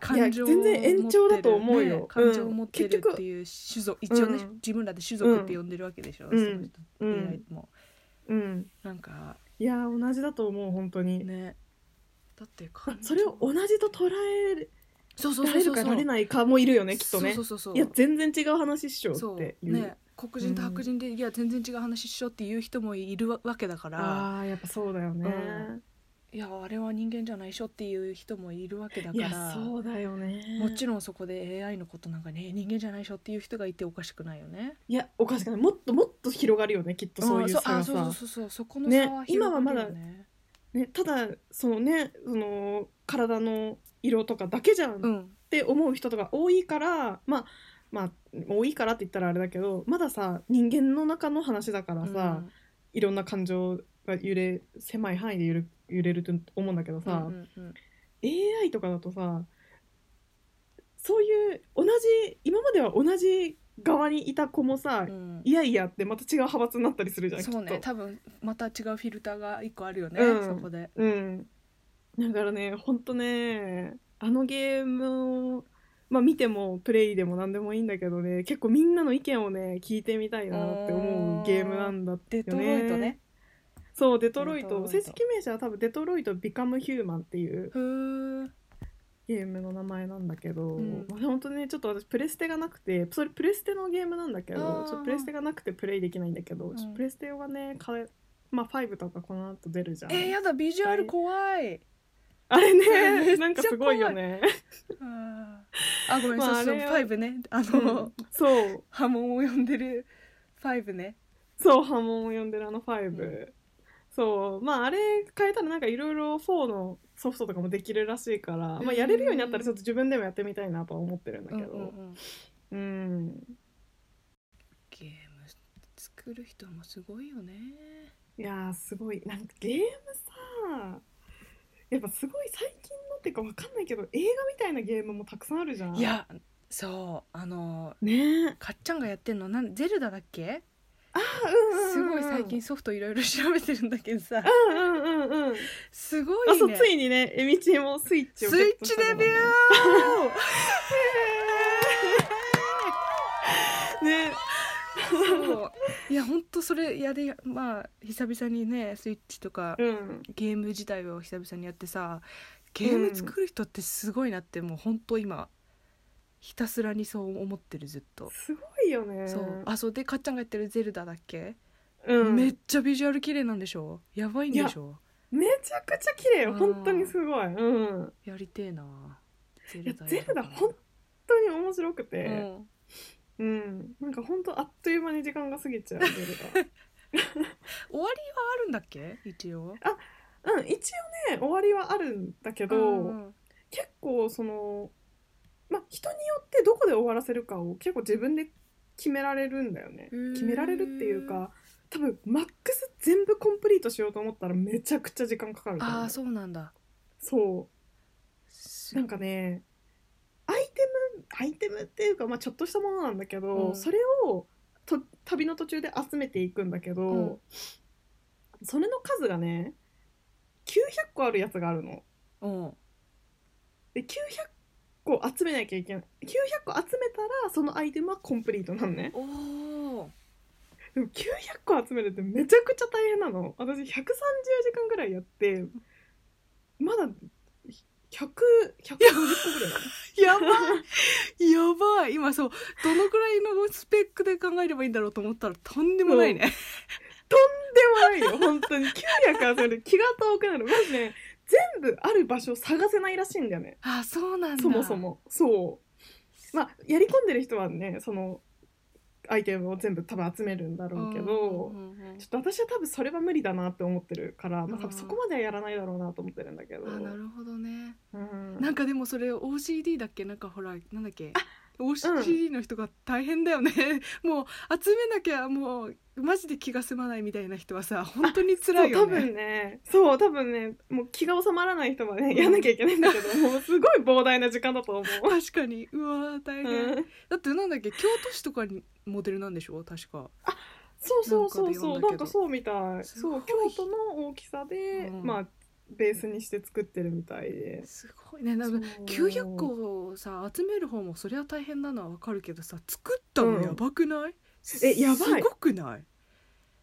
感情を全然延長だと思うよ、ね感情を持ってるっていう種族、一応ね、うん自分らで種族って呼んでるわけでしょ、うん。その人うん。AI も。うん。なんかいや同じだと思う本当に、ね。だってそれを同じと捉えそうそうらそうそう。れるかられないかもいるよねきっとね。そうそうそうそう。いや全然違う話っしょっていう。ね黒人と白人で、いや全然違う話しようっていう人もいるわけだから。あーやっぱそうだよね、いやあれは人間じゃないっしょっていう人もいるわけだいやからそうだよね。もちろんそこで AI のことなんかね人間じゃないっしょっていう人がいておかしくないよね。いやおかしくない。もっともっと広がるよねきっとそういう差があそうそうそうそう。そこのね差は今はまだ広がるよね。ね、ただそのねその体の色とかだけじゃんっうん。て思う人とか多いからまあまあ多いからって言ったらあれだけどまださ人間の中の話だからさ、いろんな感情が揺れ狭い範囲で揺れ揺れると思うんだけどうんさ、うんうん。うん AI とかだとさそういう同じ今までは同じ側にいた子もさ、うん。いやいやってまた違う派閥になったりするじゃんそうね多分また違うフィルターが一個あるよね、うん。そこで。うんだからねほんとねあのゲームをまあ見てもプレイでも何でもいいんだけどね結構みんなの意見をね聞いてみたいなって思うゲームなんだってよね。デトロイトね。そうデトロイト。正式名称は多分デトロイト・ビカム・ヒューマンっていうゲームの名前なんだけど、うん。まあ、本当ねちょっと私プレステがなくてそれプレステのゲームなんだけあどー。ちょっとプレステがなくてプレイできないんだけど、うん。プレステがねまあ5とかこの後出るじゃん、えー、やだビジュアル怖いあれね なんかすごいよね。あごめん、まあそうそうあれは5ね。あうの、んそう。波紋を呼んでる5ね。そう波紋を呼んでるあの5、うん。そう。まああれ変えたらなんかいろいろ4のソフトとかもできるらしいから、まあ、やれるようになったらちょっと自分でもやってみたいなとは思ってるんだけど。うんうんうん。うん。ゲーム作る人もすごいよね。いやーすごい。なんかゲームさやっぱすごい最近のっていうかわかんないけど映画みたいなゲームもたくさんあるじゃん。いやそうあのね。えかっちゃんがやってんのなんゼルダだっけ？あうんうんうんすごい最近ソフトいろいろ調べてるんだけどさ。うんうんうんうん。すごいね。あそうついにねえみちもスイッチをスイッチデビューねーそう。いやほんとそれやでまあ久々にねスイッチとかうん。ゲーム自体を久々にやってさゲーム作る人ってすごいなってもうほんと今ひたすらにそう思ってるずっと、すごいよね。そう。あそう。でかっちゃんがやってる「ゼルダ」だっけ、うん。めっちゃビジュアル綺麗なんでしょ？やばいんでしょ？めちゃくちゃ綺麗本当にすごい。うん。やりてえなゼルダゼルダ本当に面白くて。うんうん。なんか本当あっという間に時間が過ぎちゃう 終わりはあるんだっけ？一応。うん一応ね終わりはあるんだけど、うん結構そのまあ人によってどこで終わらせるかを結構自分で決められるんだよね。決められるっていうか多分マックス全部コンプリートしようと思ったらめちゃくちゃ時間かかるああそうなんだ。そう。なんかねアイテムアイテムっていうか、まあ、ちょっとしたものなんだけど、うん。それをと旅の途中で集めていくんだけど、うん。それの数がね900個あるやつがあるの。うん。で900個集めなきゃいけない。900個集めたらそのアイテムはコンプリートなのね。おおでも900個集めるってめちゃくちゃ大変なの。私130時間ぐらいやってまだ100 150個ぐらい。やばい。やばい。今そうどのくらいのスペックで考えればいいんだろうと思ったらとんでもないね。でもないよ。本当に。900集める気が遠くなる。マジね。全部ある場所を探せないらしいんだよね。あそうなんだ。そもそも。そう。まあやり込んでる人はねそのアイテムを全部多分集めるんだろうけど、ちょっと私は多分それは無理だなって思ってるから、まあ、多うん分そこまではやらないだろうなと思ってるんだけど、あなるほどね。うん、なんかでもそれ OCD だっけ？なんかほらなんだっけ？OCD の人が大変だよね、もう集めなきゃもうマジで気が済まないみたいな人はさ本当に辛いよそう多分ね。ねそう多分ねもう気が収まらない人はねやんなきゃいけないんだけど、もうすごい膨大な時間だと思う。確かに。うわー大変、うん。だってなんだっけ京都市とかにモデルなんでしょ？確か。そうそうそうそう。なんかそうみたい。そう京都の大きさで、うん。まあベースにして作ってるみたいで。すごいね。なんかそう。900個をさ集める方もそりゃ大変なのはわかるけどさ作ったのやばくない、えやばい。すごくない？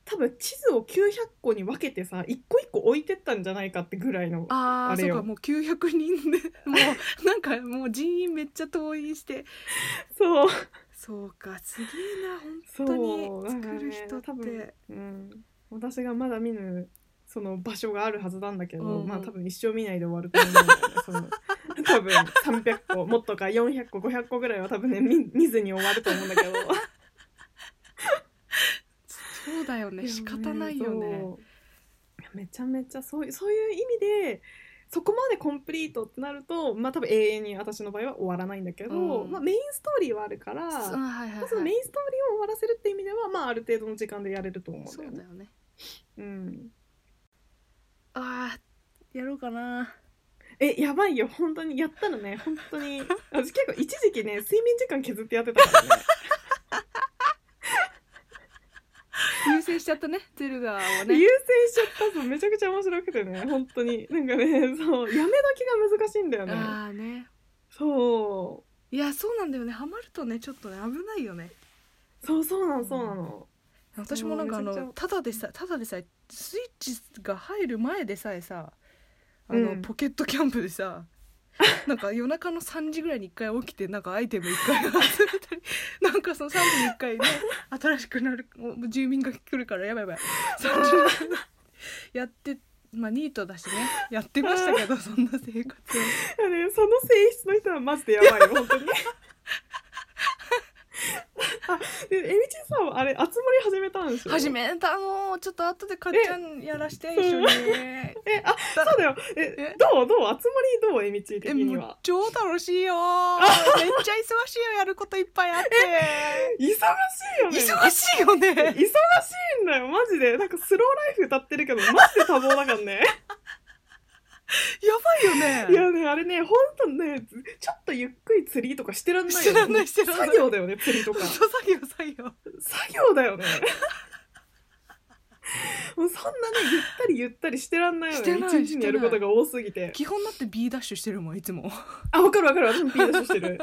多分地図を900個に分けてさ一個一個置いてったんじゃないかってぐらいのあーあそうかもう900人でもうなんかもう人員めっちゃ登院して。そう。そうかすげえな本当に作る人って、多分うん、私がまだ見ぬその場所があるはずなんだけど、うんうん。まあ多分一生見ないで終わると思うんだよね。その 多分300個もっとか400個500個ぐらいは多分ね見見ずに終わると思うんだけど。そうだよね。仕方ないよね。めちゃめちゃそういうそういう意味でそこまでコンプリートってなるとまあ多分永遠に私の場合は終わらないんだけど、うん。まあ、メインストーリーはあるから、そのメインストーリーを終わらせるって意味では、まあ、ある程度の時間でやれると思うんだよね。そうだよね。うん、あーやろうかな。えやばいよ。本当に。やったらね。本当に。私結構一時期ね睡眠時間削ってやってたからね。先しちゃったねゼルダを優ね先しちゃったそうめちゃくちゃ面白くてね。本当に。なんかねそうやめ時が難しいんだよね。ああね。そいやそうなんだよね。ハマるとねちょっとね危ないよね。うそうそうなのそうなの。私もなんかあのただでさただでさえスイッチが入る前でさえさあの、うん。ポケットキャンプでさ なんか夜中の3時ぐらいに1回起きてなんかアイテム1回集めたりな。んかその3時に1回ね 新しくなる住民が来るからやばいやばい。3時やってまあニートだしね。やってましたけどそんな生活を。いやねその性質の人はマジでやばいよ本当にえみちさんはあれ集まり始めたんでしょ始めた。のちょっと後でかっちゃんやらして一緒に。え あそうだよ。ええ？どうどう？集まりどうえみち的には？超楽しいよ。めっちゃ忙しいよやることいっぱいあって。忙しいよね。忙しいよね。忙しいんだよマジで。なんかスローライフ歌ってるけどマジで多忙だからね やばいよね。いやねあれねほんとねちょっとゆっくり釣りとかしてらんないよね。してらんないしてらんない。作業だよね釣りとか。そう作業作業。作業だよね。もうそんなねゆったりゆったりしてらんないよね。一日にやることが多すぎて。基本だって B ダッシュしてるもんいつも。あわかるわかる私もピーダッシュしてる。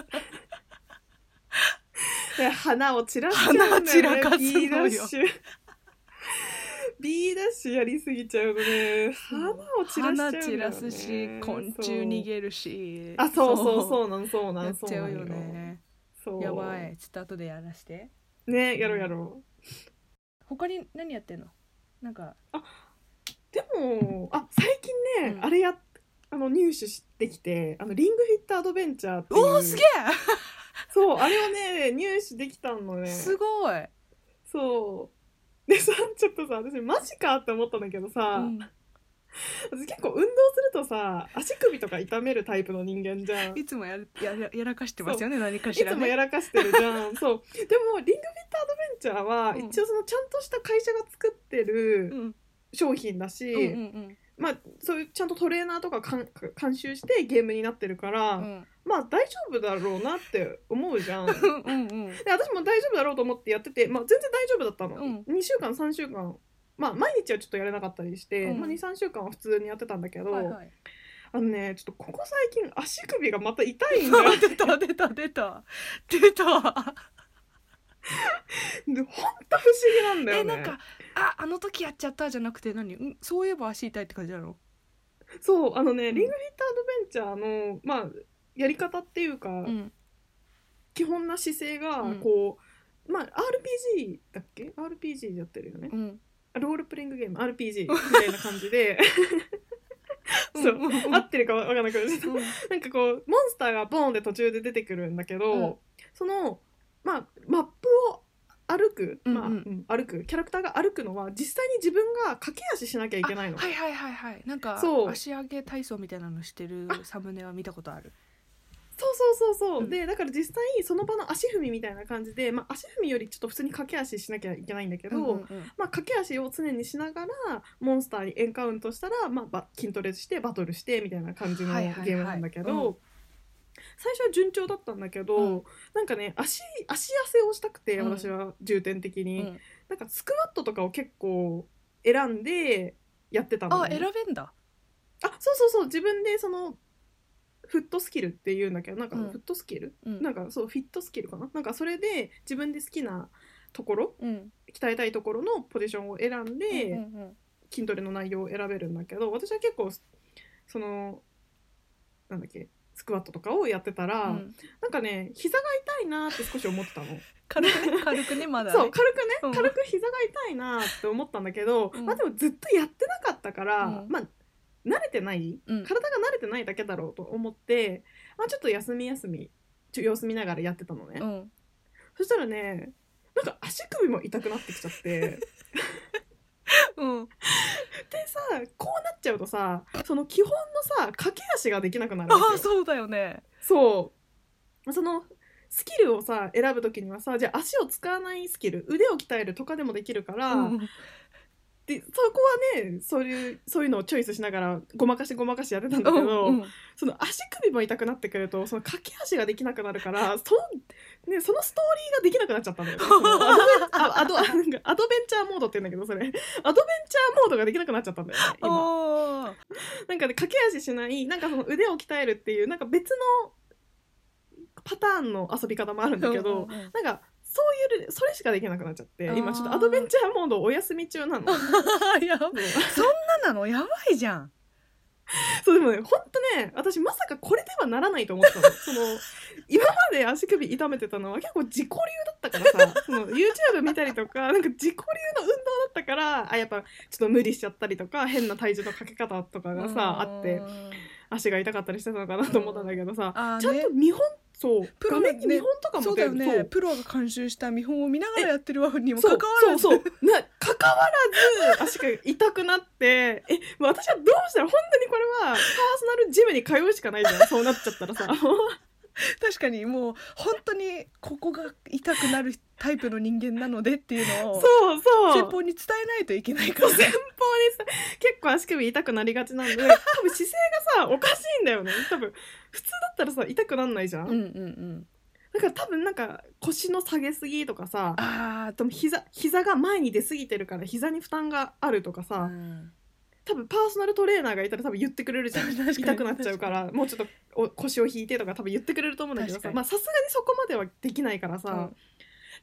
花を散らしちゃうんだよね花散らかすのよ B ダッシュやりすぎちゃうとね花を散らしね、花散らすし昆虫逃げるし。あそうそうう。そうなんそうなやんそうなんそう。やばい。ちょっと後でやらして。ねやろうやろ他に何やってんの？なんか。うでもあ最近ね、うん。あれやあの入手してきてあのリングフィットアドベンチャーっていう。おおすげそうあれをね入手できたのね。えすごい、そうでさちょっとさ私マジかって思ったんだけどさ、うん。私結構運動するとさ足首とか痛めるタイプの人間じゃん。いいつもやるやややらかしてますよね何かしらつもやねらかしてるじゃん。そう。でもリングフィットアドベンチャーはうん。一応そのちゃんとした会社が作ってうるん。商品だし、うんうんまあそういうちゃんとトレーナーとか監監修してゲームになってるから、うんうんまあ大丈夫だろうなって思うじゃん。で うんうん。私も大丈夫だろうと思ってやってて、まあ、全然大丈夫だったの、うん。2週間3週間。まあ毎日はちょっとやれなかったりして、うん。まあ、23週間は普通にやってたんだけど、はいはい。あのねちょっとここ最近足首がまた痛いんだよ 出た出た出た。出た。でほんと不思議なんだよね。えなんかああの時やっちゃったじゃなくて何？うんそういえば足痛いって感じなの？そうあのね、うん。リングフィットアドベンチャーのまあやり方っていうか、うん。基本な姿勢がうん。こう、まあ RPG だっけ？RPG でやってるよね。うん。ロールプレイングゲーム。RPG みたいな感じで。そう。うん。うん。合ってるかわからなくなっちゃった。うん。なんかこうモンスターがボーンって途中で出てくるんだけど、うん。そのまあマップを歩く、まあうん。うんうん歩くキャラクターが歩くのは実際に自分が駆け足しなきゃいけないの。あはいはいはいはい。なんかそう。足上げ体操みたいなのしてるサムネは見たことあるそうそうそうそう、うん。でだから実際その場の足踏みみたいな感じで、まあ、足踏みよりちょっと普通に駆け足しなきゃいけないんだけど、うんうんうん。まあ、駆け足を常にしながらモンスターにエンカウントしたら、まあば、筋トレしてバトルしてみたいな感じのゲはいはいはい。ームなんだけど、うん。最初は順調だったんだけど、うん。なんかね足足痩せをしたくてうん。私は重点的に、うん。なんかスクワットとかを結構選んでやってたの、あ選べんだ。あそうそうそう。自分でそのフットスキルっていうんだけどなんかうん。フットスキル、うん。なんかそうフィットスキルかな？なんかそれで自分で好きなところうん。鍛えたいところのポジションを選んで、うんうん筋トレの内容を選べるんだけど私は結構そのなんだっけスクワットとかをやってたら、うん。うんなんかね膝が痛いなって少し思ってたの。軽くね？軽くね？まだね。そう軽くね、うん。軽く膝が痛いなって思ったんだけど、うん。まあでもずっとやってなかったから、うん。まあ慣れてないうん。体が慣れてないだけだろうと思って、まあ、ちょっと休み休みちょ様子見ながらやってたのね、うん。そしたらねなんか足首も痛くなってきちゃって。うん。でさこうなっちゃうとさその基本のさ駆け足ができなくなるあそうだよね。そう。そのスキルをさ選ぶ時にはさじゃあ足を使わないスキル腕を鍛えるとかでもできるから、でそこはねそういうそういうのをチョイスしながらごまかしごまかしやってたんだけど、うんうん。その足首も痛くなってくるとその駆け足ができなくなるからそ,、ね、そのストーリーができなくなっちゃったんだよね。アドベンあアドなんかアドベンチャーモードって言うんだけどそれ。アドベンチャーモードができなくなっちゃったんだよね今。なんかね駆け足しないなんかその腕を鍛えるっていうなんか別のパターンの遊び方もあるんだけど、うんうんうん。なんかそういうそれしかできなくなっちゃって今ちょっとアドベンチャーモードお休み中なの。やばそんななの？やばいじゃん。そうでもねほんとね私まさかこれではならないと思ってたの。その今まで足首痛めてたのは結構自己流だったからさ。その YouTube 見たりとかなんか自己流の運動だったからあやっぱちょっと無理しちゃったりとか変な体重のかけ方とかがさあって足が痛かったりしてたのかなと思ったんだけどさちゃんねと見本そう。プロね見本とかもそうね。プロが監修した見本を見ながらやってるわにもかかわらず。そうそう。な関わらず足が痛くなって。え私はどうしたら本当にこれはパーソナルジムに通うしかないじゃん。そうなっちゃったらさ 確かにもう本当にここが痛くなるタイプの人間なのでっていうのをそうそう。先方に伝えないといけないから。先方にさ結構足首痛くなりがちなんで 多分姿勢がさおかしいんだよね。多分普通だったらさ痛くなんないじゃん、うんうんうん。だから多分なんか腰の下げすぎとかさああと膝膝が前に出過ぎてるから膝に負担があるとかあ、さ、うん多分パーソナルトレーナーがいたら多分言ってくれるじゃん。痛くなっちゃうからもうちょっとお腰を引いてとか多分言ってくれると思うんだけどさまあさすがにそこまではできないからさ、うん。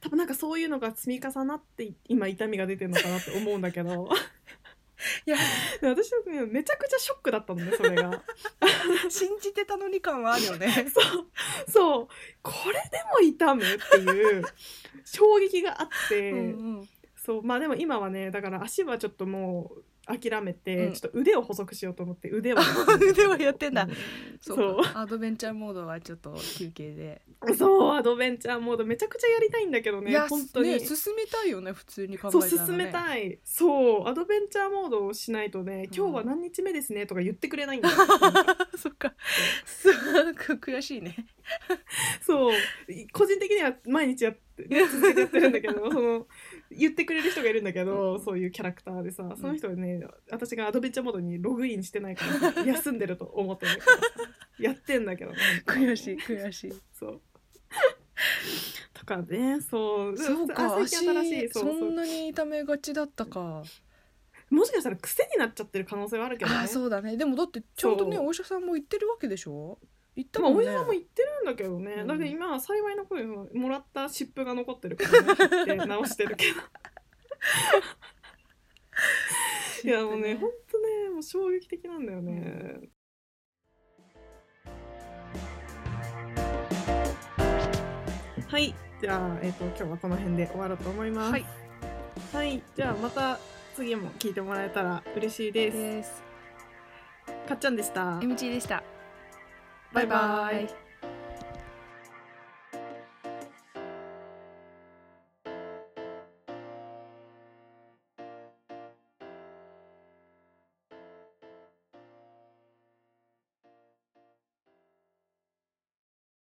多分なんかそういうのが積み重なって今痛みが出てるのかなって思うんだけど。いや。で私はねめちゃくちゃショックだったのねそれが。信じてたのに感はあるよね。そう。そう。これでも痛むっていう衝撃があって、うんうんそうまあでも今はねだから足はちょっともう諦めて、うん。ちょっと腕を細くしようと思って腕を 腕をやってんだ。うん。そそう。アドベンチャーモードはちょっと休憩で、そうアドベンチャーモード。めちゃくちゃやりたいんだけどねいや本当に、ね進めたいよね普通に考えたら、ね、そう進めたい。そうアドベンチャーモードをしないとね今日は何日目ですねとか言ってくれないんだよ、そっか。そう。悔しいね。そう。個人的には毎日やって、ね、続けてやってるんだけどその言ってくれる人がいるんだけど、うん。そういうキャラクターでさその人はね私がアドベンチャーモードにログインしてないからさ 休んでると思ってるからさやってんだけどね。悔しい悔しい。そう。とかねそう。そうかあ足新しいそんなに痛めがちだったか。もしかしたら癖になっちゃってる可能性はあるけどね。あーそうだね。でもだってちゃんとねお医者さんも言ってるわけでしょ？言ったまあ、もんね。お医者さんも言ってるんだけどね、うん。だって今は幸いの声ももらった湿布が残ってるからね。直してるけど。いやもうねほんとねもう衝撃的なんだよね、はい。じゃあ、えー、と今日はこの辺で終わろうと思います。はい、はい、じゃあまた次も聞いてもらえたら嬉しいです。です。かっちゃんでした。MG でしたバイバイ